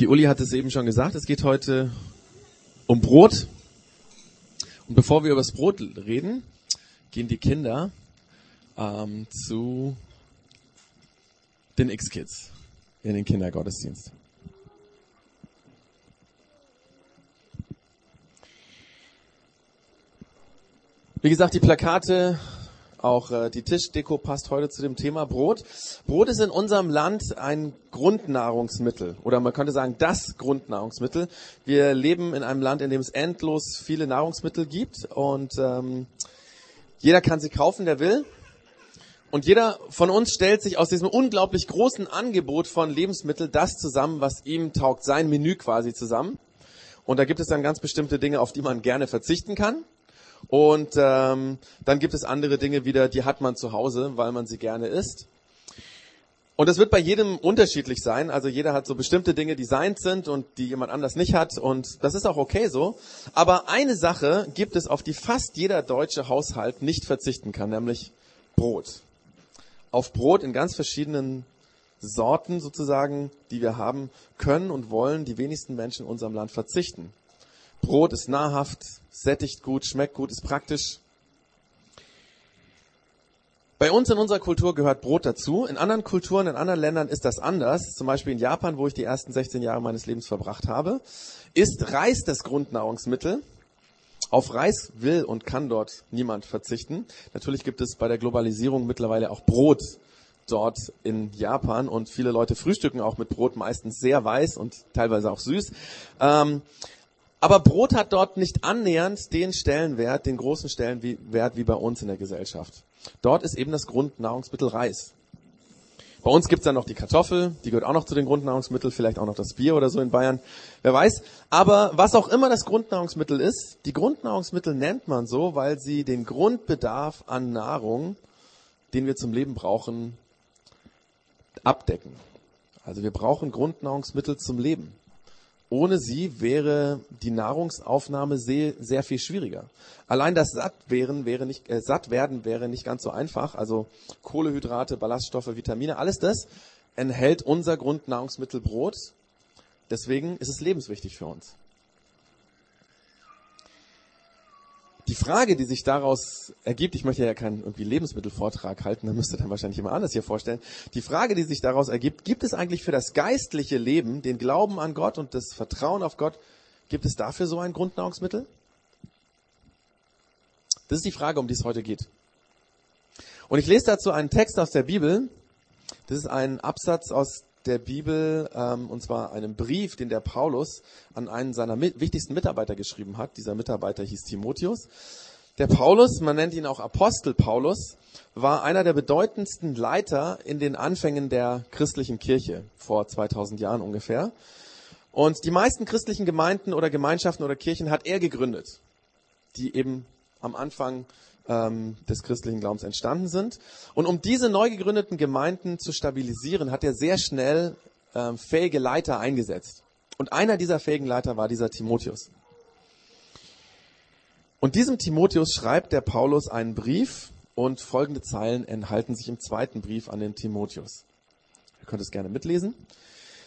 Die Uli hat es eben schon gesagt, es geht heute um Brot. Und bevor wir über das Brot reden, gehen die Kinder ähm, zu den X-Kids in den Kindergottesdienst. Wie gesagt, die Plakate auch äh, die Tischdeko passt heute zu dem Thema Brot. Brot ist in unserem Land ein Grundnahrungsmittel oder man könnte sagen das Grundnahrungsmittel. Wir leben in einem Land, in dem es endlos viele Nahrungsmittel gibt und ähm, jeder kann sie kaufen, der will. Und jeder von uns stellt sich aus diesem unglaublich großen Angebot von Lebensmitteln das zusammen, was ihm taugt, sein Menü quasi zusammen. Und da gibt es dann ganz bestimmte Dinge, auf die man gerne verzichten kann. Und ähm, dann gibt es andere Dinge wieder, die hat man zu Hause, weil man sie gerne isst. Und das wird bei jedem unterschiedlich sein. Also jeder hat so bestimmte Dinge, die seins sind und die jemand anders nicht hat. Und das ist auch okay so. Aber eine Sache gibt es, auf die fast jeder deutsche Haushalt nicht verzichten kann, nämlich Brot. Auf Brot in ganz verschiedenen Sorten sozusagen, die wir haben, können und wollen die wenigsten Menschen in unserem Land verzichten. Brot ist nahrhaft, sättigt gut, schmeckt gut, ist praktisch. Bei uns in unserer Kultur gehört Brot dazu. In anderen Kulturen, in anderen Ländern ist das anders. Zum Beispiel in Japan, wo ich die ersten 16 Jahre meines Lebens verbracht habe, ist Reis das Grundnahrungsmittel. Auf Reis will und kann dort niemand verzichten. Natürlich gibt es bei der Globalisierung mittlerweile auch Brot dort in Japan und viele Leute frühstücken auch mit Brot, meistens sehr weiß und teilweise auch süß. Ähm, aber Brot hat dort nicht annähernd den Stellenwert, den großen Stellenwert wie bei uns in der Gesellschaft. Dort ist eben das Grundnahrungsmittel Reis. Bei uns gibt's dann noch die Kartoffel, die gehört auch noch zu den Grundnahrungsmitteln, vielleicht auch noch das Bier oder so in Bayern, wer weiß. Aber was auch immer das Grundnahrungsmittel ist, die Grundnahrungsmittel nennt man so, weil sie den Grundbedarf an Nahrung, den wir zum Leben brauchen, abdecken. Also wir brauchen Grundnahrungsmittel zum Leben. Ohne sie wäre die Nahrungsaufnahme sehr, sehr viel schwieriger. Allein das satt werden wäre nicht, äh, satt werden wäre nicht ganz so einfach. Also Kohlehydrate, Ballaststoffe, Vitamine, alles das enthält unser Grundnahrungsmittel Brot. Deswegen ist es lebenswichtig für uns. Die Frage, die sich daraus ergibt, ich möchte ja keinen irgendwie Lebensmittelvortrag halten, da müsste dann wahrscheinlich jemand anders hier vorstellen. Die Frage, die sich daraus ergibt, gibt es eigentlich für das geistliche Leben, den Glauben an Gott und das Vertrauen auf Gott, gibt es dafür so ein Grundnahrungsmittel? Das ist die Frage, um die es heute geht. Und ich lese dazu einen Text aus der Bibel. Das ist ein Absatz aus der Bibel, ähm, und zwar einem Brief, den der Paulus an einen seiner mit, wichtigsten Mitarbeiter geschrieben hat. Dieser Mitarbeiter hieß Timotheus. Der Paulus, man nennt ihn auch Apostel Paulus, war einer der bedeutendsten Leiter in den Anfängen der christlichen Kirche vor 2000 Jahren ungefähr. Und die meisten christlichen Gemeinden oder Gemeinschaften oder Kirchen hat er gegründet, die eben am Anfang ähm, des christlichen Glaubens entstanden sind. Und um diese neu gegründeten Gemeinden zu stabilisieren, hat er sehr schnell ähm, fähige Leiter eingesetzt. Und einer dieser fähigen Leiter war dieser Timotheus. Und diesem Timotheus schreibt der Paulus einen Brief und folgende Zeilen enthalten sich im zweiten Brief an den Timotheus. Ihr könnt es gerne mitlesen.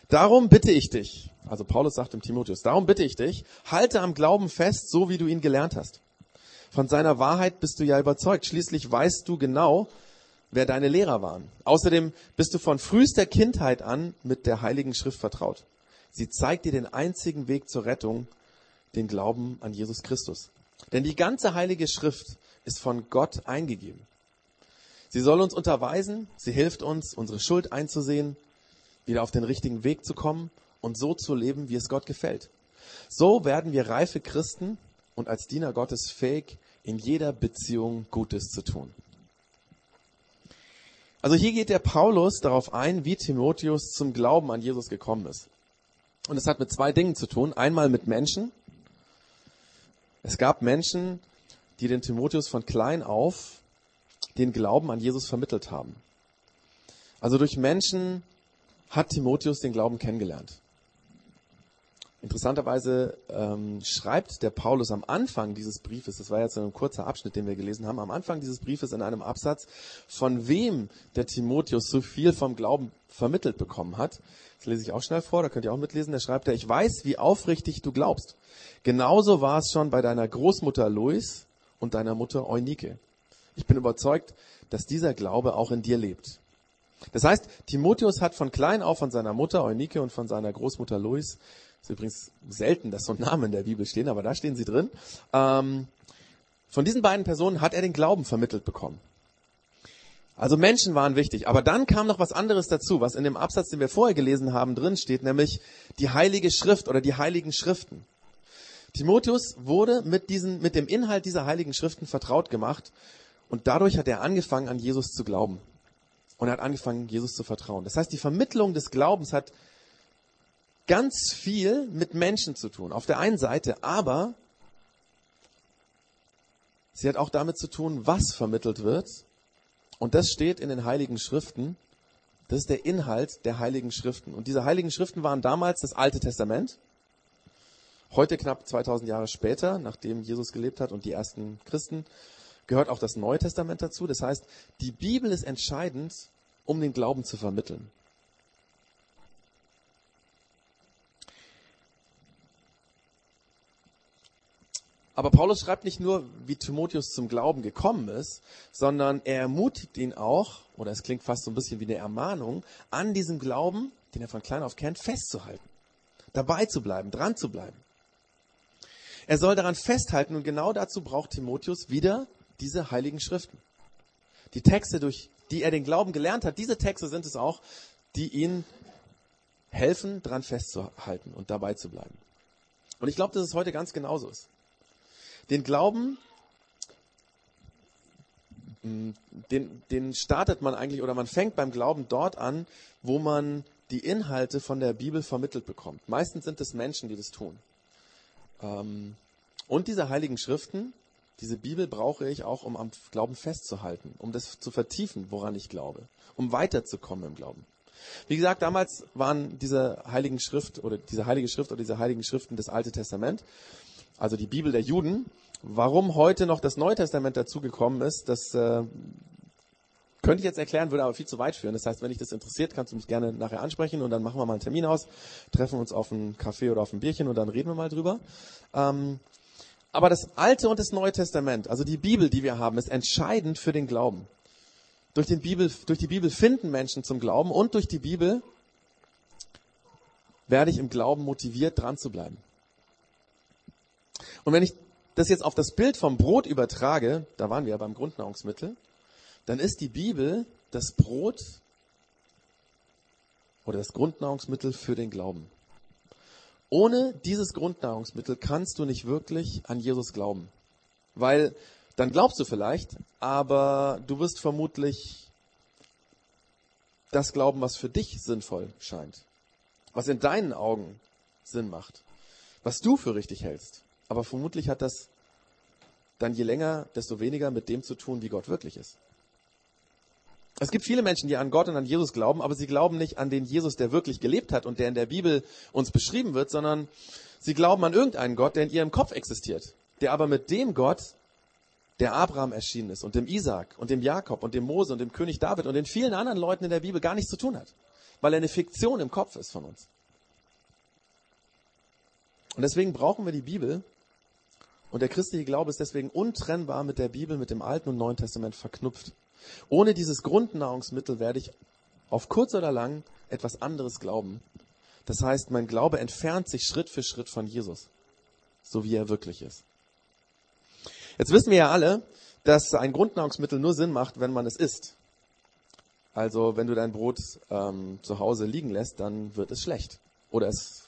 Darum bitte ich dich, also Paulus sagt dem Timotheus, darum bitte ich dich, halte am Glauben fest, so wie du ihn gelernt hast. Von seiner Wahrheit bist du ja überzeugt. Schließlich weißt du genau, wer deine Lehrer waren. Außerdem bist du von frühester Kindheit an mit der Heiligen Schrift vertraut. Sie zeigt dir den einzigen Weg zur Rettung, den Glauben an Jesus Christus. Denn die ganze Heilige Schrift ist von Gott eingegeben. Sie soll uns unterweisen, sie hilft uns, unsere Schuld einzusehen, wieder auf den richtigen Weg zu kommen und so zu leben, wie es Gott gefällt. So werden wir reife Christen und als Diener Gottes fähig, in jeder Beziehung Gutes zu tun. Also hier geht der Paulus darauf ein, wie Timotheus zum Glauben an Jesus gekommen ist. Und es hat mit zwei Dingen zu tun. Einmal mit Menschen. Es gab Menschen, die den Timotheus von klein auf den Glauben an Jesus vermittelt haben. Also durch Menschen hat Timotheus den Glauben kennengelernt. Interessanterweise ähm, schreibt der Paulus am Anfang dieses Briefes, das war jetzt ein kurzer Abschnitt, den wir gelesen haben, am Anfang dieses Briefes in einem Absatz, von wem der Timotheus so viel vom Glauben vermittelt bekommen hat. Das lese ich auch schnell vor, da könnt ihr auch mitlesen. Da schreibt er, ich weiß, wie aufrichtig du glaubst. Genauso war es schon bei deiner Großmutter Lois und deiner Mutter Eunike. Ich bin überzeugt, dass dieser Glaube auch in dir lebt. Das heißt, Timotheus hat von klein auf von seiner Mutter Eunike und von seiner Großmutter Lois ist übrigens selten, dass so Namen in der Bibel stehen, aber da stehen sie drin. Ähm, von diesen beiden Personen hat er den Glauben vermittelt bekommen. Also Menschen waren wichtig. Aber dann kam noch was anderes dazu, was in dem Absatz, den wir vorher gelesen haben, drin steht, nämlich die Heilige Schrift oder die Heiligen Schriften. Timotheus wurde mit, diesen, mit dem Inhalt dieser Heiligen Schriften vertraut gemacht und dadurch hat er angefangen, an Jesus zu glauben. Und er hat angefangen, Jesus zu vertrauen. Das heißt, die Vermittlung des Glaubens hat ganz viel mit Menschen zu tun. Auf der einen Seite, aber sie hat auch damit zu tun, was vermittelt wird. Und das steht in den Heiligen Schriften. Das ist der Inhalt der Heiligen Schriften. Und diese Heiligen Schriften waren damals das Alte Testament. Heute knapp 2000 Jahre später, nachdem Jesus gelebt hat und die ersten Christen, gehört auch das Neue Testament dazu. Das heißt, die Bibel ist entscheidend, um den Glauben zu vermitteln. Aber Paulus schreibt nicht nur, wie Timotheus zum Glauben gekommen ist, sondern er ermutigt ihn auch, oder es klingt fast so ein bisschen wie eine Ermahnung, an diesem Glauben, den er von klein auf kennt, festzuhalten. Dabei zu bleiben, dran zu bleiben. Er soll daran festhalten und genau dazu braucht Timotheus wieder diese heiligen Schriften. Die Texte, durch die er den Glauben gelernt hat, diese Texte sind es auch, die ihn helfen, dran festzuhalten und dabei zu bleiben. Und ich glaube, dass es heute ganz genauso ist. Den Glauben, mm, den, den startet man eigentlich oder man fängt beim Glauben dort an, wo man die Inhalte von der Bibel vermittelt bekommt. Meistens sind es Menschen, die das tun. Ähm, und diese heiligen Schriften, diese Bibel brauche ich auch, um am Glauben festzuhalten, um das zu vertiefen, woran ich glaube, um weiterzukommen im Glauben. Wie gesagt, damals waren diese heiligen Schrift oder diese heilige Schrift oder diese heiligen Schriften das Alte Testament also die Bibel der Juden. Warum heute noch das Neue Testament dazugekommen ist, das äh, könnte ich jetzt erklären, würde aber viel zu weit führen. Das heißt, wenn dich das interessiert, kannst du mich gerne nachher ansprechen und dann machen wir mal einen Termin aus, treffen uns auf einen Kaffee oder auf ein Bierchen und dann reden wir mal drüber. Ähm, aber das Alte und das Neue Testament, also die Bibel, die wir haben, ist entscheidend für den Glauben. Durch, den Bibel, durch die Bibel finden Menschen zum Glauben und durch die Bibel werde ich im Glauben motiviert, dran zu bleiben. Und wenn ich das jetzt auf das Bild vom Brot übertrage, da waren wir ja beim Grundnahrungsmittel, dann ist die Bibel das Brot oder das Grundnahrungsmittel für den Glauben. Ohne dieses Grundnahrungsmittel kannst du nicht wirklich an Jesus glauben. Weil dann glaubst du vielleicht, aber du wirst vermutlich das glauben, was für dich sinnvoll scheint. Was in deinen Augen Sinn macht. Was du für richtig hältst. Aber vermutlich hat das dann je länger, desto weniger mit dem zu tun, wie Gott wirklich ist. Es gibt viele Menschen, die an Gott und an Jesus glauben, aber sie glauben nicht an den Jesus, der wirklich gelebt hat und der in der Bibel uns beschrieben wird, sondern sie glauben an irgendeinen Gott, der in ihrem Kopf existiert, der aber mit dem Gott, der Abraham erschienen ist und dem Isaac und dem Jakob und dem Mose und dem König David und den vielen anderen Leuten in der Bibel gar nichts zu tun hat, weil er eine Fiktion im Kopf ist von uns. Und deswegen brauchen wir die Bibel, und der christliche Glaube ist deswegen untrennbar mit der Bibel, mit dem Alten und Neuen Testament verknüpft. Ohne dieses Grundnahrungsmittel werde ich auf kurz oder lang etwas anderes glauben. Das heißt, mein Glaube entfernt sich Schritt für Schritt von Jesus, so wie er wirklich ist. Jetzt wissen wir ja alle, dass ein Grundnahrungsmittel nur Sinn macht, wenn man es isst. Also wenn du dein Brot ähm, zu Hause liegen lässt, dann wird es schlecht. Oder es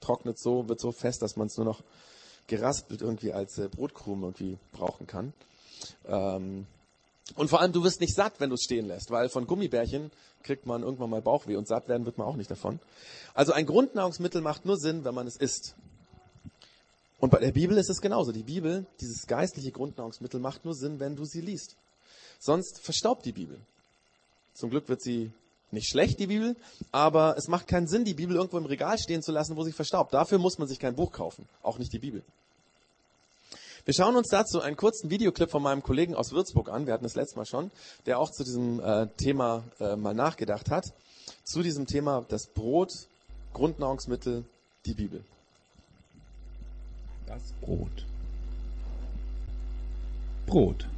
trocknet so, wird so fest, dass man es nur noch geraspelt irgendwie als äh, Brotkrumen irgendwie brauchen kann. Ähm, und vor allem, du wirst nicht satt, wenn du es stehen lässt, weil von Gummibärchen kriegt man irgendwann mal Bauchweh und satt werden wird man auch nicht davon. Also ein Grundnahrungsmittel macht nur Sinn, wenn man es isst. Und bei der Bibel ist es genauso. Die Bibel, dieses geistliche Grundnahrungsmittel, macht nur Sinn, wenn du sie liest. Sonst verstaubt die Bibel. Zum Glück wird sie nicht schlecht, die Bibel, aber es macht keinen Sinn, die Bibel irgendwo im Regal stehen zu lassen, wo sie verstaubt. Dafür muss man sich kein Buch kaufen, auch nicht die Bibel. Wir schauen uns dazu einen kurzen Videoclip von meinem Kollegen aus Würzburg an, wir hatten das letzte Mal schon, der auch zu diesem äh, Thema äh, mal nachgedacht hat, zu diesem Thema das Brot, Grundnahrungsmittel, die Bibel. Das Brot. Brot.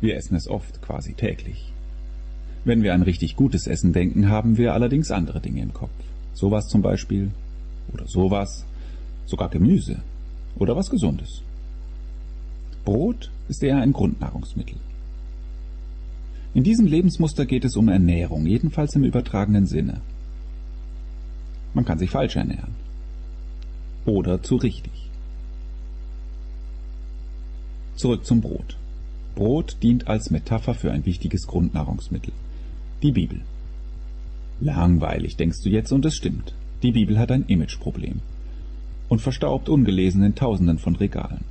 Wir essen es oft, quasi täglich. Wenn wir an richtig gutes Essen denken, haben wir allerdings andere Dinge im Kopf. Sowas zum Beispiel. Oder sowas. Sogar Gemüse. Oder was Gesundes. Brot ist eher ein Grundnahrungsmittel. In diesem Lebensmuster geht es um Ernährung, jedenfalls im übertragenen Sinne. Man kann sich falsch ernähren. Oder zu richtig. Zurück zum Brot. Brot dient als Metapher für ein wichtiges Grundnahrungsmittel. Die Bibel. Langweilig, denkst du jetzt, und es stimmt. Die Bibel hat ein Imageproblem und verstaubt ungelesen in Tausenden von Regalen.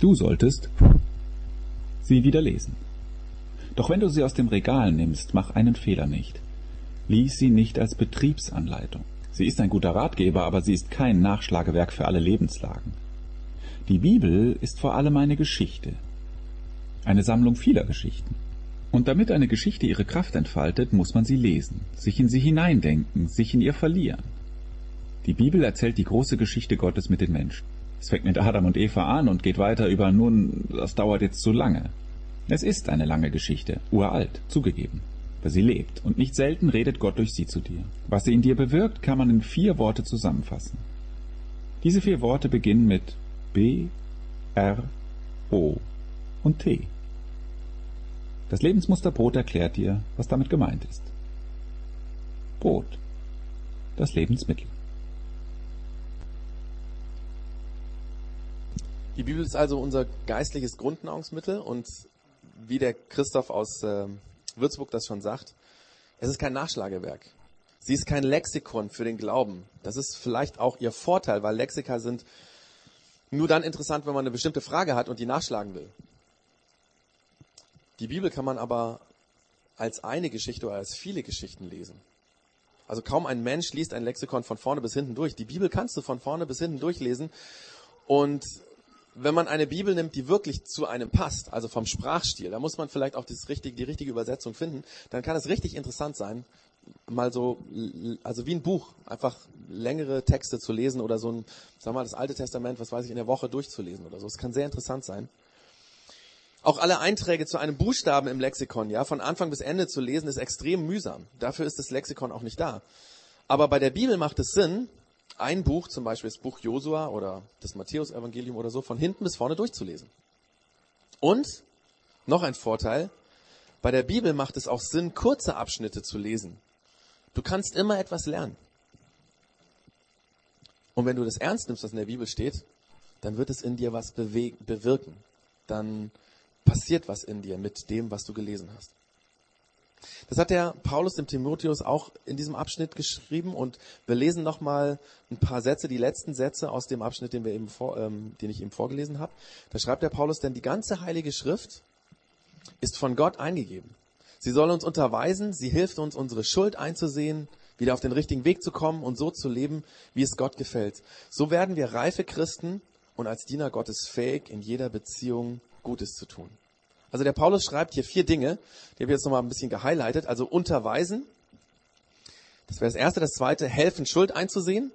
Du solltest sie wieder lesen. Doch wenn du sie aus dem Regal nimmst, mach einen Fehler nicht. Lies sie nicht als Betriebsanleitung. Sie ist ein guter Ratgeber, aber sie ist kein Nachschlagewerk für alle Lebenslagen. Die Bibel ist vor allem eine Geschichte, eine Sammlung vieler Geschichten. Und damit eine Geschichte ihre Kraft entfaltet, muss man sie lesen, sich in sie hineindenken, sich in ihr verlieren. Die Bibel erzählt die große Geschichte Gottes mit den Menschen. Es fängt mit Adam und Eva an und geht weiter über nun, das dauert jetzt zu lange. Es ist eine lange Geschichte, uralt, zugegeben. Aber sie lebt, und nicht selten redet Gott durch sie zu dir. Was sie in dir bewirkt, kann man in vier Worte zusammenfassen. Diese vier Worte beginnen mit B, R, O und T. Das Lebensmuster Brot erklärt dir, was damit gemeint ist. Brot. Das Lebensmittel. Die Bibel ist also unser geistliches Grundnahrungsmittel und wie der Christoph aus äh, Würzburg das schon sagt, es ist kein Nachschlagewerk. Sie ist kein Lexikon für den Glauben. Das ist vielleicht auch ihr Vorteil, weil Lexika sind nur dann interessant, wenn man eine bestimmte Frage hat und die nachschlagen will. Die Bibel kann man aber als eine Geschichte oder als viele Geschichten lesen. Also kaum ein Mensch liest ein Lexikon von vorne bis hinten durch. Die Bibel kannst du von vorne bis hinten durchlesen. Und wenn man eine Bibel nimmt, die wirklich zu einem passt, also vom Sprachstil, da muss man vielleicht auch das richtige, die richtige Übersetzung finden, dann kann es richtig interessant sein, mal so, also wie ein Buch, einfach längere Texte zu lesen oder so ein, sag mal, das Alte Testament, was weiß ich, in der Woche durchzulesen oder so. Es kann sehr interessant sein. Auch alle Einträge zu einem Buchstaben im Lexikon, ja, von Anfang bis Ende zu lesen, ist extrem mühsam. Dafür ist das Lexikon auch nicht da. Aber bei der Bibel macht es Sinn, ein Buch, zum Beispiel das Buch Josua oder das Matthäus-Evangelium oder so, von hinten bis vorne durchzulesen. Und noch ein Vorteil, bei der Bibel macht es auch Sinn, kurze Abschnitte zu lesen. Du kannst immer etwas lernen. Und wenn du das ernst nimmst, was in der Bibel steht, dann wird es in dir was bewirken. Dann passiert was in dir mit dem, was du gelesen hast. Das hat der Paulus dem Timotheus auch in diesem Abschnitt geschrieben und wir lesen nochmal ein paar Sätze, die letzten Sätze aus dem Abschnitt, den, wir eben vor, ähm, den ich eben vorgelesen habe. Da schreibt der Paulus, denn die ganze heilige Schrift ist von Gott eingegeben. Sie soll uns unterweisen, sie hilft uns, unsere Schuld einzusehen, wieder auf den richtigen Weg zu kommen und so zu leben, wie es Gott gefällt. So werden wir reife Christen und als Diener Gottes fähig, in jeder Beziehung Gutes zu tun. Also der Paulus schreibt hier vier Dinge, die ich jetzt nochmal ein bisschen gehighlightet. Also unterweisen, das wäre das erste. Das zweite, helfen, Schuld einzusehen.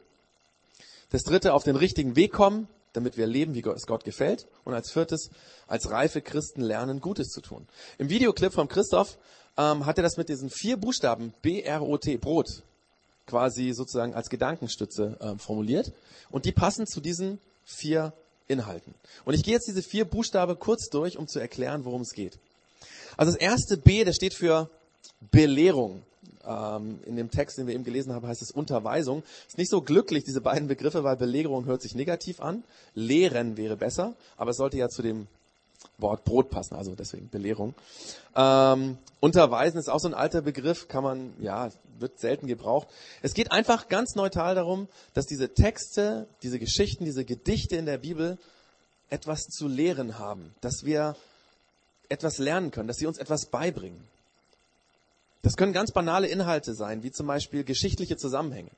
Das dritte, auf den richtigen Weg kommen, damit wir leben, wie es Gott gefällt. Und als viertes, als reife Christen lernen, Gutes zu tun. Im Videoclip von Christoph ähm, hat er das mit diesen vier Buchstaben B-R-O-T, Brot, quasi sozusagen als Gedankenstütze ähm, formuliert. Und die passen zu diesen vier Inhalten. Und ich gehe jetzt diese vier Buchstaben kurz durch, um zu erklären, worum es geht. Also das erste B, das steht für Belehrung. Ähm, in dem Text, den wir eben gelesen haben, heißt es Unterweisung. Ist nicht so glücklich, diese beiden Begriffe, weil Belehrung hört sich negativ an. Lehren wäre besser, aber es sollte ja zu dem Wort Brot passen, also deswegen Belehrung. Ähm, unterweisen ist auch so ein alter Begriff, kann man, ja, wird selten gebraucht. Es geht einfach ganz neutral darum, dass diese Texte, diese Geschichten, diese Gedichte in der Bibel etwas zu lehren haben, dass wir etwas lernen können, dass sie uns etwas beibringen. Das können ganz banale Inhalte sein, wie zum Beispiel geschichtliche Zusammenhänge.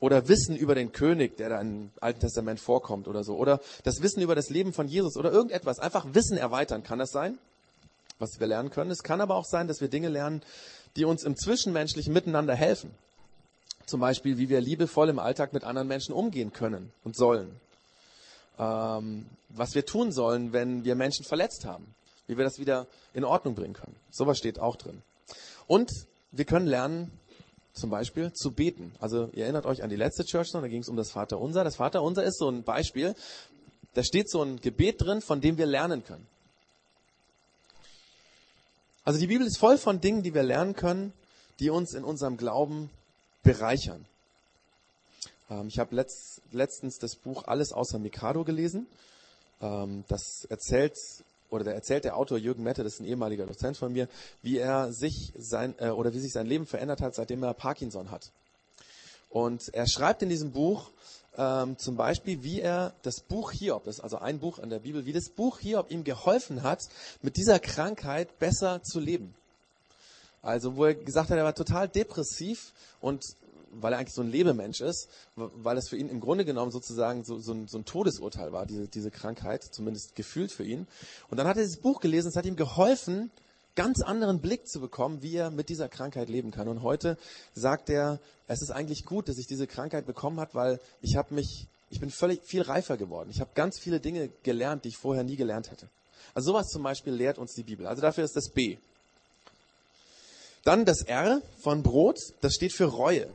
Oder Wissen über den König, der da im Alten Testament vorkommt oder so. Oder das Wissen über das Leben von Jesus oder irgendetwas. Einfach Wissen erweitern. Kann das sein? Was wir lernen können. Es kann aber auch sein, dass wir Dinge lernen, die uns im Zwischenmenschlichen miteinander helfen. Zum Beispiel, wie wir liebevoll im Alltag mit anderen Menschen umgehen können und sollen. Ähm, was wir tun sollen, wenn wir Menschen verletzt haben. Wie wir das wieder in Ordnung bringen können. Sowas steht auch drin. Und wir können lernen, zum Beispiel zu beten. Also ihr erinnert euch an die letzte Church, da ging es um das Vaterunser. Das Vaterunser ist so ein Beispiel. Da steht so ein Gebet drin, von dem wir lernen können. Also die Bibel ist voll von Dingen, die wir lernen können, die uns in unserem Glauben bereichern. Ähm, ich habe letzt, letztens das Buch Alles außer Mikado gelesen. Ähm, das erzählt oder da erzählt der Autor Jürgen Mette, das ist ein ehemaliger Dozent von mir, wie er sich sein äh, oder wie sich sein Leben verändert hat, seitdem er Parkinson hat. Und er schreibt in diesem Buch ähm, zum Beispiel, wie er das Buch Hiob, das ist also ein Buch in der Bibel, wie das Buch Hiob ihm geholfen hat, mit dieser Krankheit besser zu leben. Also wo er gesagt hat, er war total depressiv und weil er eigentlich so ein Lebemensch ist, weil es für ihn im Grunde genommen sozusagen so, so, ein, so ein Todesurteil war, diese, diese Krankheit, zumindest gefühlt für ihn. Und dann hat er dieses Buch gelesen, es hat ihm geholfen, ganz anderen Blick zu bekommen, wie er mit dieser Krankheit leben kann. Und heute sagt er, es ist eigentlich gut, dass ich diese Krankheit bekommen hat, weil ich habe mich, ich bin völlig viel reifer geworden. Ich habe ganz viele Dinge gelernt, die ich vorher nie gelernt hätte. Also sowas zum Beispiel lehrt uns die Bibel. Also dafür ist das B. Dann das R von Brot, das steht für Reue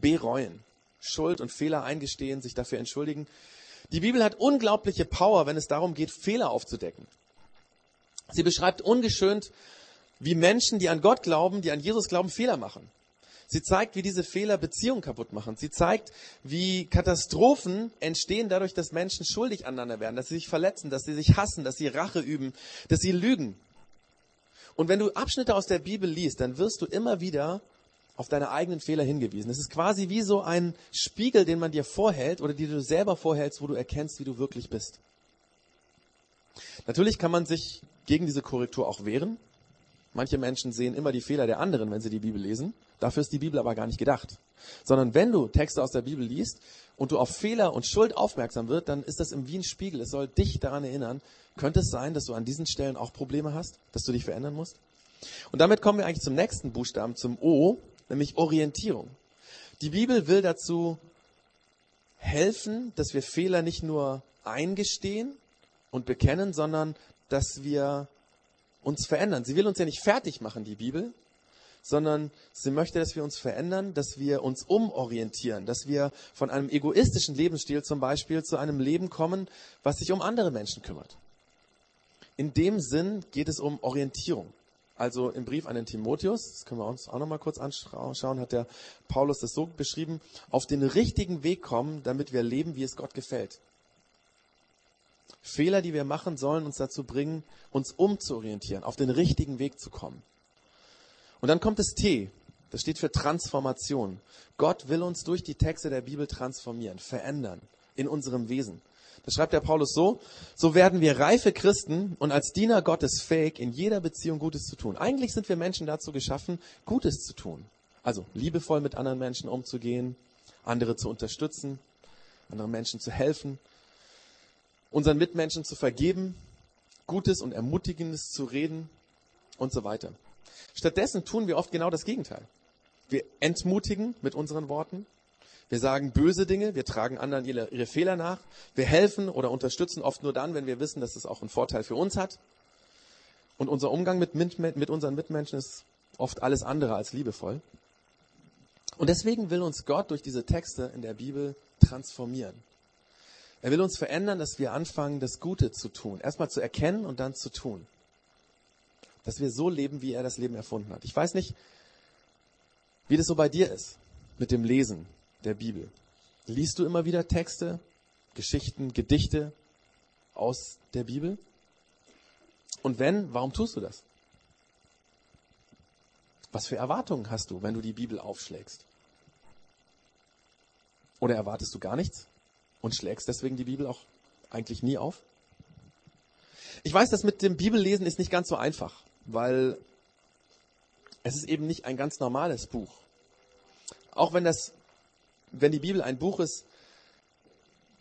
bereuen. Schuld und Fehler eingestehen, sich dafür entschuldigen. Die Bibel hat unglaubliche Power, wenn es darum geht, Fehler aufzudecken. Sie beschreibt ungeschönt, wie Menschen, die an Gott glauben, die an Jesus glauben, Fehler machen. Sie zeigt, wie diese Fehler Beziehungen kaputt machen. Sie zeigt, wie Katastrophen entstehen dadurch, dass Menschen schuldig aneinander werden, dass sie sich verletzen, dass sie sich hassen, dass sie Rache üben, dass sie lügen. Und wenn du Abschnitte aus der Bibel liest, dann wirst du immer wieder auf deine eigenen Fehler hingewiesen. Es ist quasi wie so ein Spiegel, den man dir vorhält oder den du selber vorhältst, wo du erkennst, wie du wirklich bist. Natürlich kann man sich gegen diese Korrektur auch wehren. Manche Menschen sehen immer die Fehler der anderen, wenn sie die Bibel lesen. Dafür ist die Bibel aber gar nicht gedacht. Sondern wenn du Texte aus der Bibel liest und du auf Fehler und Schuld aufmerksam wird, dann ist das im wie ein Spiegel. Es soll dich daran erinnern, könnte es sein, dass du an diesen Stellen auch Probleme hast, dass du dich verändern musst? Und damit kommen wir eigentlich zum nächsten Buchstaben, zum O, nämlich Orientierung. Die Bibel will dazu helfen, dass wir Fehler nicht nur eingestehen und bekennen, sondern dass wir uns verändern. Sie will uns ja nicht fertig machen, die Bibel, sondern sie möchte, dass wir uns verändern, dass wir uns umorientieren, dass wir von einem egoistischen Lebensstil zum Beispiel zu einem Leben kommen, was sich um andere Menschen kümmert. In dem Sinn geht es um Orientierung. Also im Brief an den Timotheus, das können wir uns auch nochmal kurz anschauen, hat der Paulus das so beschrieben, auf den richtigen Weg kommen, damit wir leben, wie es Gott gefällt. Fehler, die wir machen, sollen uns dazu bringen, uns umzuorientieren, auf den richtigen Weg zu kommen. Und dann kommt das T, das steht für Transformation. Gott will uns durch die Texte der Bibel transformieren, verändern in unserem Wesen. Das schreibt der Paulus so, so werden wir reife Christen und als Diener Gottes fähig, in jeder Beziehung Gutes zu tun. Eigentlich sind wir Menschen dazu geschaffen, Gutes zu tun. Also liebevoll mit anderen Menschen umzugehen, andere zu unterstützen, anderen Menschen zu helfen, unseren Mitmenschen zu vergeben, Gutes und Ermutigendes zu reden und so weiter. Stattdessen tun wir oft genau das Gegenteil. Wir entmutigen mit unseren Worten, wir sagen böse Dinge, wir tragen anderen ihre, ihre, Fehler nach. Wir helfen oder unterstützen oft nur dann, wenn wir wissen, dass es auch einen Vorteil für uns hat. Und unser Umgang mit, mit, mit unseren Mitmenschen ist oft alles andere als liebevoll. Und deswegen will uns Gott durch diese Texte in der Bibel transformieren. Er will uns verändern, dass wir anfangen, das Gute zu tun. Erstmal zu erkennen und dann zu tun. Dass wir so leben, wie er das Leben erfunden hat. Ich weiß nicht, wie das so bei dir ist mit dem Lesen der Bibel? Liest du immer wieder Texte, Geschichten, Gedichte aus der Bibel? Und wenn, warum tust du das? Was für Erwartungen hast du, wenn du die Bibel aufschlägst? Oder erwartest du gar nichts und schlägst deswegen die Bibel auch eigentlich nie auf? Ich weiß, das mit dem Bibellesen ist nicht ganz so einfach, weil es ist eben nicht ein ganz normales Buch. Auch wenn das, wenn die Bibel ein Buch ist,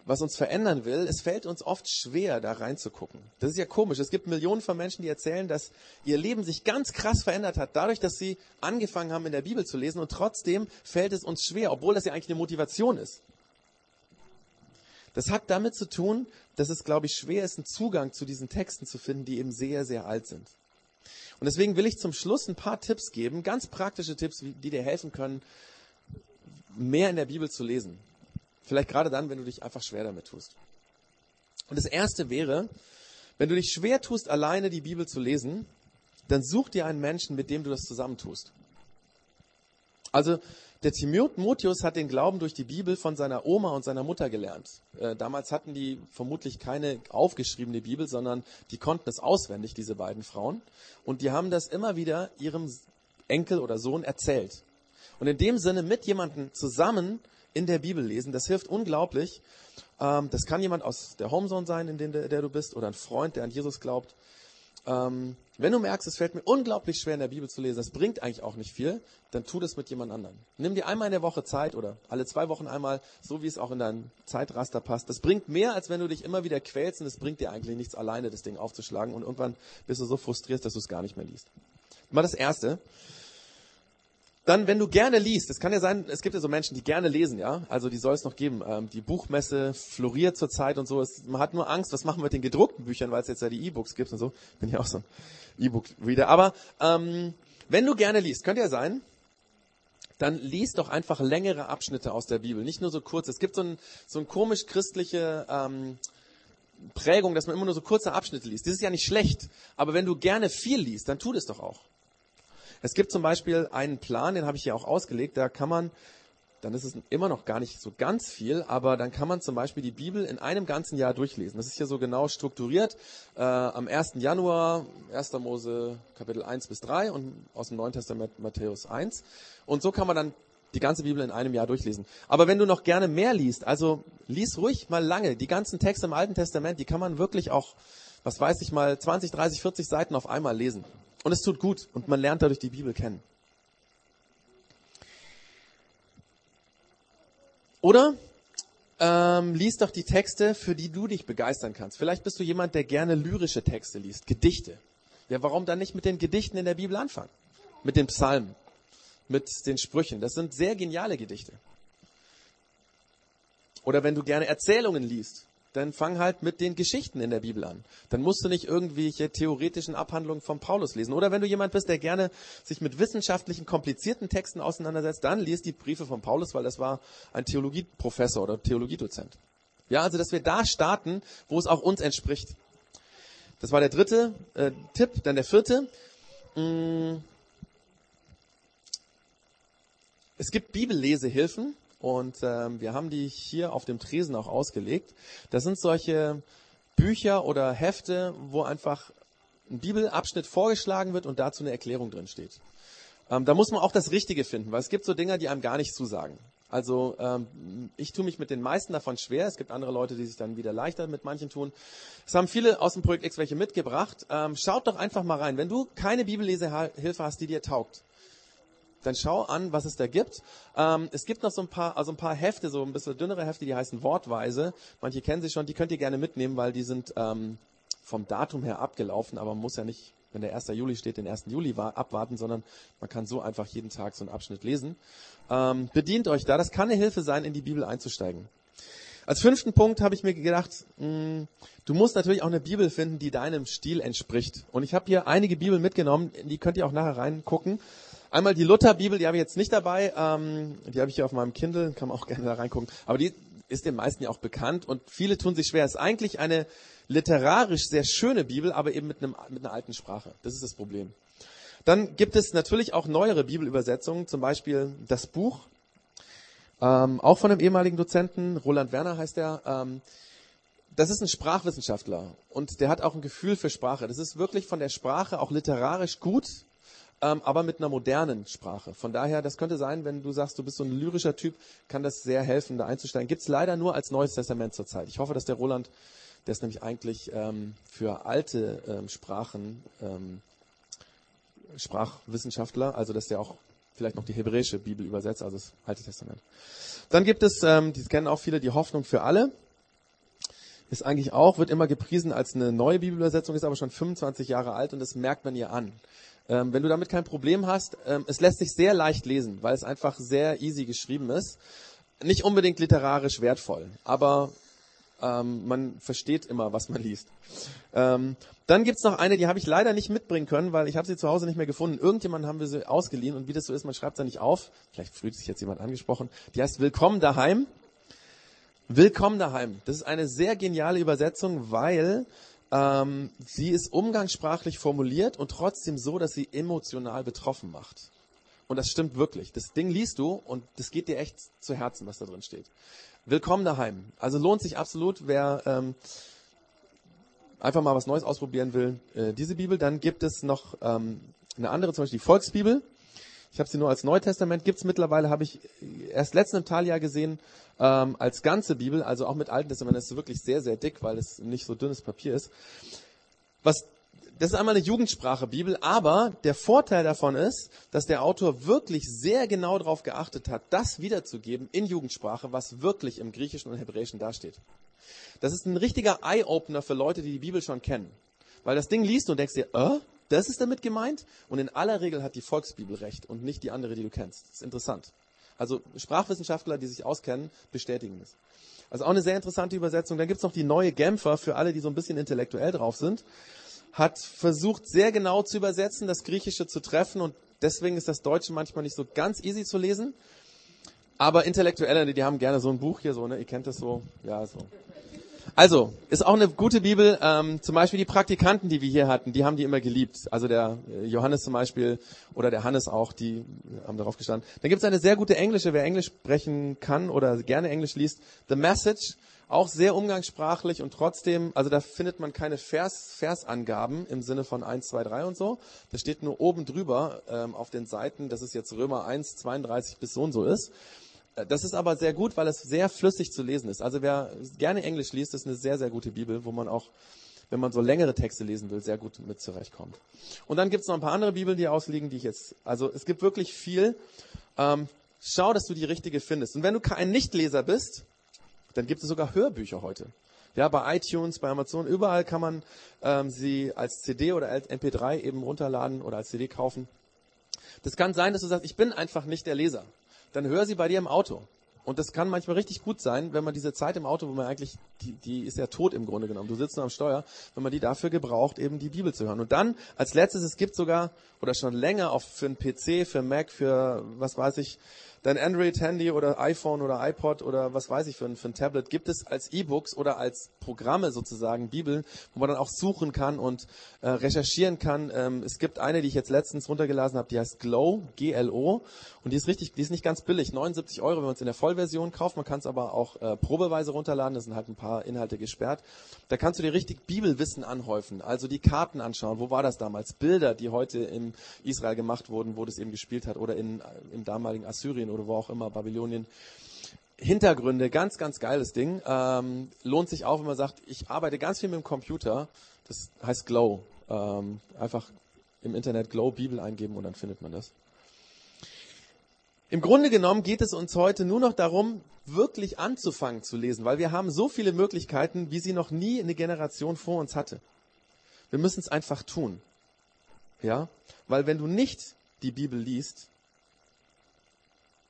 was uns verändern will, es fällt uns oft schwer, da reinzugucken. Das ist ja komisch. Es gibt Millionen von Menschen, die erzählen, dass ihr Leben sich ganz krass verändert hat, dadurch, dass sie angefangen haben, in der Bibel zu lesen und trotzdem fällt es uns schwer, obwohl das ja eigentlich eine Motivation ist. Das hat damit zu tun, dass es, glaube ich, schwer ist, einen Zugang zu diesen Texten zu finden, die eben sehr, sehr alt sind. Und deswegen will ich zum Schluss ein paar Tipps geben, ganz praktische Tipps, die dir helfen können, mehr in der Bibel zu lesen. Vielleicht gerade dann, wenn du dich einfach schwer damit tust. Und das erste wäre, wenn du dich schwer tust, alleine die Bibel zu lesen, dann such dir einen Menschen, mit dem du das zusammentust. Also der Timotheus hat den Glauben durch die Bibel von seiner Oma und seiner Mutter gelernt. Äh, damals hatten die vermutlich keine aufgeschriebene Bibel, sondern die konnten es auswendig, diese beiden Frauen. Und die haben das immer wieder ihrem Enkel oder Sohn erzählt. Und in dem Sinne mit jemandem zusammen in der Bibel lesen. Das hilft unglaublich. Ähm, das kann jemand aus der Homezone sein, in der, der, du bist, oder ein Freund, der an Jesus glaubt. Ähm, wenn du merkst, es fällt mir unglaublich schwer in der Bibel zu lesen, das bringt eigentlich auch nicht viel, dann tu das mit jemand anderem. Nimm dir einmal in der Woche Zeit oder alle zwei Wochen einmal, so wie es auch in dein Zeitraster passt. Das bringt mehr, als wenn du dich immer wieder quälst und es bringt dir eigentlich nichts alleine, das Ding aufzuschlagen und irgendwann bist du so frustriert, dass du es gar nicht mehr liest. Mal das Erste. Dann, wenn du gerne liest, es kann ja sein, es gibt ja so Menschen, die gerne lesen, ja. Also die soll es noch geben. Ähm, die Buchmesse floriert zurzeit und so. Es, man hat nur Angst, was machen wir mit den gedruckten Büchern, weil es jetzt ja die E-Books gibt und so. Bin ja auch so ein E-Book-Reader. Aber ähm, wenn du gerne liest, könnte ja sein, dann lies doch einfach längere Abschnitte aus der Bibel, nicht nur so kurz. Es gibt so ein, so ein komisch christliche ähm, Prägung, dass man immer nur so kurze Abschnitte liest. Das ist ja nicht schlecht. Aber wenn du gerne viel liest, dann tu das doch auch. Es gibt zum Beispiel einen Plan, den habe ich hier auch ausgelegt, da kann man, dann ist es immer noch gar nicht so ganz viel, aber dann kann man zum Beispiel die Bibel in einem ganzen Jahr durchlesen. Das ist hier so genau strukturiert. Äh, am 1. Januar 1. Mose Kapitel 1 bis 3 und aus dem Neuen Testament Matthäus 1. Und so kann man dann die ganze Bibel in einem Jahr durchlesen. Aber wenn du noch gerne mehr liest, also lies ruhig mal lange. Die ganzen Texte im Alten Testament, die kann man wirklich auch, was weiß ich mal, 20, 30, 40 Seiten auf einmal lesen. Und es tut gut und man lernt dadurch die Bibel kennen. Oder ähm, lies doch die Texte, für die du dich begeistern kannst. Vielleicht bist du jemand, der gerne lyrische Texte liest, Gedichte. Ja, warum dann nicht mit den Gedichten in der Bibel anfangen? Mit den Psalmen, mit den Sprüchen. Das sind sehr geniale Gedichte. Oder wenn du gerne Erzählungen liest, dann fang halt mit den Geschichten in der Bibel an. Dann musst du nicht irgendwelche theoretischen Abhandlungen von Paulus lesen. Oder wenn du jemand bist, der gerne sich mit wissenschaftlichen, komplizierten Texten auseinandersetzt, dann liest die Briefe von Paulus, weil das war ein Theologieprofessor oder Theologiedozent. Ja, also dass wir da starten, wo es auch uns entspricht. Das war der dritte äh, Tipp. Dann der vierte. Mm. Es gibt Bibellesehilfen. Und ähm, wir haben die hier auf dem Tresen auch ausgelegt. Das sind solche Bücher oder Hefte, wo einfach ein Bibelabschnitt vorgeschlagen wird und dazu eine Erklärung drin steht. Ähm, da muss man auch das Richtige finden, weil es gibt so Dinge, die einem gar nicht zusagen. Also ähm, ich tue mich mit den meisten davon schwer. Es gibt andere Leute, die sich dann wieder leichter mit manchen tun. Es haben viele aus dem Projekt X welche mitgebracht. Ähm, schaut doch einfach mal rein. Wenn du keine Bibellesehilfe hast, die dir taugt, dann schau an, was es da gibt. Ähm, es gibt noch so ein paar, also ein paar Hefte, so ein bisschen dünnere Hefte, die heißen Wortweise. Manche kennen sie schon, die könnt ihr gerne mitnehmen, weil die sind ähm, vom Datum her abgelaufen, aber man muss ja nicht, wenn der 1. Juli steht, den 1. Juli abwarten, sondern man kann so einfach jeden Tag so einen Abschnitt lesen. Ähm, bedient euch da, das kann eine Hilfe sein, in die Bibel einzusteigen. Als fünften Punkt habe ich mir gedacht, mh, hm, du musst natürlich auch eine Bibel finden, die deinem Stil entspricht. Und ich habe hier einige Bibeln mitgenommen, die könnt ihr auch nachher reingucken. Einmal die Lutherbibel, die habe ich jetzt nicht dabei. Ähm, die habe ich hier auf meinem Kindle, kann man auch gerne da reingucken. Aber die ist den meisten ja auch bekannt und viele tun sich schwer. Es ist eigentlich eine literarisch sehr schöne Bibel, aber eben mit, einem, mit einer alten Sprache. Das ist das Problem. Dann gibt es natürlich auch neuere Bibelübersetzungen, zum Beispiel das Buch, ähm, auch von einem ehemaligen Dozenten, Roland Werner heißt er. Ähm, das ist ein Sprachwissenschaftler und der hat auch ein Gefühl für Sprache. Das ist wirklich von der Sprache auch literarisch gut ähm, aber mit einer modernen Sprache. Von daher, das könnte sein, wenn du sagst, du bist so ein lyrischer Typ, kann das sehr helfen, da einzusteigen. Gibt's leider nur als Neues Testament zurzeit. Ich hoffe, dass der Roland, der ist nämlich eigentlich ähm, für alte ähm, Sprachen ähm, Sprachwissenschaftler, also dass der auch vielleicht noch die hebräische Bibel übersetzt, also das Alte Testament. Dann gibt es, ähm, die kennen auch viele, die Hoffnung für alle. Ist eigentlich auch, wird immer gepriesen als eine neue Bibelübersetzung, ist aber schon 25 Jahre alt und das merkt man ihr an. Ähm, wenn du damit kein Problem hast, ähm, es lässt sich sehr leicht lesen, weil es einfach sehr easy geschrieben ist. Nicht unbedingt literarisch wertvoll, aber ähm, man versteht immer, was man liest. Ähm, dann gibt's noch eine, die habe ich leider nicht mitbringen können, weil ich habe sie zu Hause nicht mehr gefunden. Irgendjemand haben wir sie ausgeliehen und wie das so ist, man schreibt sie nicht auf. Vielleicht fühlt sich jetzt jemand angesprochen. Die heißt Willkommen daheim. Willkommen daheim. Das ist eine sehr geniale Übersetzung, weil ähm, sie ist umgangssprachlich formuliert und trotzdem so, dass sie emotional betroffen macht. Und das stimmt wirklich. Das Ding liest du und das geht dir echt zu Herzen, was da drin steht. Willkommen daheim. Also lohnt sich absolut, wer ähm, einfach mal was Neues ausprobieren will, äh, diese Bibel. Dann gibt es noch ähm, eine andere, zum Beispiel die Volksbibel. Ich habe sie nur als Neutestament. Gibt's mittlerweile, habe ich erst letzten Taljahr gesehen, ähm, als ganze Bibel, also auch mit Alten Testament. Das ist wirklich sehr, sehr dick, weil es nicht so dünnes Papier ist. Was das ist einmal eine Jugendsprache Bibel, aber der Vorteil davon ist, dass der Autor wirklich sehr genau darauf geachtet hat, das wiederzugeben in Jugendsprache, was wirklich im Griechischen und Hebräischen dasteht. Das ist ein richtiger Eye-Opener für Leute, die die Bibel schon kennen. Weil das Ding liest und denkst dir, äh, das ist damit gemeint? Und in aller Regel hat die Volksbibel recht und nicht die andere, die du kennst. Das ist interessant. Also Sprachwissenschaftler, die sich auskennen, bestätigen es. Also auch eine sehr interessante Übersetzung. Dann gibt's noch die neue Genfer für alle, die so ein bisschen intellektuell drauf sind hat versucht, sehr genau zu übersetzen, das Griechische zu treffen und deswegen ist das Deutsche manchmal nicht so ganz easy zu lesen. Aber Intellektuelle, die haben gerne so ein Buch hier, so, ne? Ihr kennt das so, ja, so. Also, ist auch eine gute Bibel. Ähm, zum Beispiel die Praktikanten, die wir hier hatten, die haben die immer geliebt. Also der äh, Johannes zum Beispiel oder der Hannes auch, die haben darauf gestanden. Dann gibt es eine sehr gute englische, wer Englisch sprechen kann oder gerne Englisch liest. The Message auch sehr umgangssprachlich und trotzdem, also da findet man keine Vers, Versangaben im Sinne von 1, 2, 3 und so. Das steht nur oben drüber ähm, auf den Seiten, dass es jetzt Römer 1, 32 bis so und so ist. Das ist aber sehr gut, weil es sehr flüssig zu lesen ist. Also wer gerne Englisch liest, ist eine sehr, sehr gute Bibel, wo man auch, wenn man so längere Texte lesen will, sehr gut mit zurechtkommt. Und dann gibt es noch ein paar andere Bibeln, die ausliegen, die ich jetzt, also es gibt wirklich viel. Ähm, schau, dass du die richtige findest. Und wenn du kein Nichtleser bist, dann gibt es sogar Hörbücher heute. Ja, bei iTunes, bei Amazon, überall kann man ähm, sie als CD oder als MP3 eben runterladen oder als CD kaufen. Das kann sein, dass du sagst, ich bin einfach nicht der Leser. Dann hör sie bei dir im Auto. Und das kann manchmal richtig gut sein, wenn man diese Zeit im Auto, wo man eigentlich, die, die ist ja tot im Grunde genommen, du sitzt nur am Steuer, wenn man die dafür gebraucht, eben die Bibel zu hören. Und dann, als letztes, es gibt sogar, oder schon länger, auch für einen PC, für Mac, für, was weiß ich, dein Android-Handy oder iPhone oder iPod oder was weiß ich für ein, für ein Tablet gibt es als E-Books oder als Programme sozusagen Bibeln, wo man dann auch suchen kann und äh, recherchieren kann. Ähm, es gibt eine, die ich jetzt letztens runtergeladen habe, die heißt Glow, G-L-O und die ist richtig, die ist nicht ganz billig, 79 Euro, wenn man es in der Vollversion kauft. Man kann es aber auch äh, probeweise runterladen, da sind halt ein paar Inhalte gesperrt. Da kannst du dir richtig Bibelwissen anhäufen, also die Karten anschauen. Wo war das damals? Bilder, die heute in Israel gemacht wurden, wo das eben gespielt hat oder in, im damaligen Assyrien oder wo auch immer, Babylonien. Hintergründe, ganz, ganz geiles Ding. Ähm, lohnt sich auch, wenn man sagt, ich arbeite ganz viel mit dem Computer. Das heißt Glow. Ähm, einfach im Internet Glow Bibel eingeben und dann findet man das. Im Grunde genommen geht es uns heute nur noch darum, wirklich anzufangen zu lesen, weil wir haben so viele Möglichkeiten, wie sie noch nie eine Generation vor uns hatte. Wir müssen es einfach tun. Ja? Weil wenn du nicht die Bibel liest,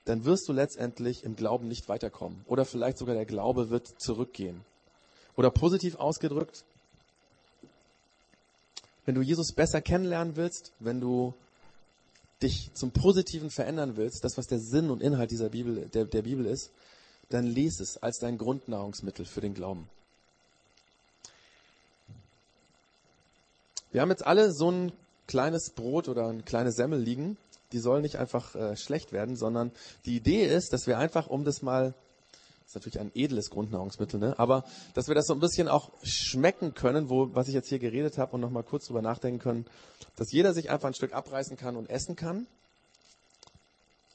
dann wirst du letztendlich im Glauben nicht weiterkommen. Oder vielleicht sogar der Glaube wird zurückgehen. Oder positiv ausgedrückt, wenn du Jesus besser kennenlernen willst, wenn du dich zum Positiven verändern willst, das, was der Sinn und Inhalt dieser Bibel, der, der Bibel ist, dann lies es als dein Grundnahrungsmittel für den Glauben. Wir haben jetzt alle so ein kleines Brot oder ein kleines Semmel liegen die soll nicht einfach äh, schlecht werden, sondern die Idee ist, dass wir einfach, um das mal, das ist natürlich ein edles Grundnahrungsmittel, ne? aber dass wir das so ein bisschen auch schmecken können, wo, was ich jetzt hier geredet habe und nochmal kurz drüber nachdenken können, dass jeder sich einfach ein Stück abreißen kann und essen kann,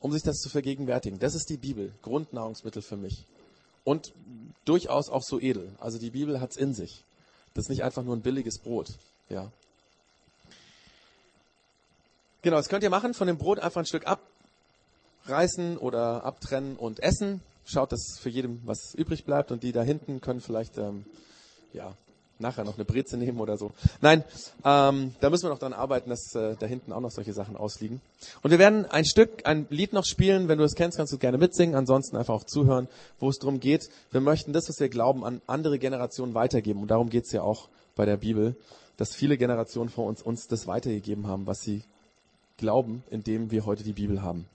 um sich das zu vergegenwärtigen. Das ist die Bibel, Grundnahrungsmittel für mich. Und durchaus auch so edel. Also die Bibel hat's in sich. Das ist nicht einfach nur ein billiges Brot. Ja. Genau, das könnt ihr machen. Von dem Brot einfach ein Stück abreißen oder abtrennen und essen. Schaut, dass für jedem was übrig bleibt und die da hinten können vielleicht ähm, ja nachher noch eine Breze nehmen oder so. Nein, ähm, da müssen wir noch dran arbeiten, dass äh, da hinten auch noch solche Sachen ausliegen. Und wir werden ein Stück, ein Lied noch spielen. Wenn du es kennst, kannst du gerne mitsingen. Ansonsten einfach auch zuhören, wo es darum geht. Wir möchten das, was wir glauben, an andere Generationen weitergeben. Und darum geht es ja auch bei der Bibel, dass viele Generationen vor uns uns das weitergegeben haben, was sie glauben, indem wir heute die Bibel haben.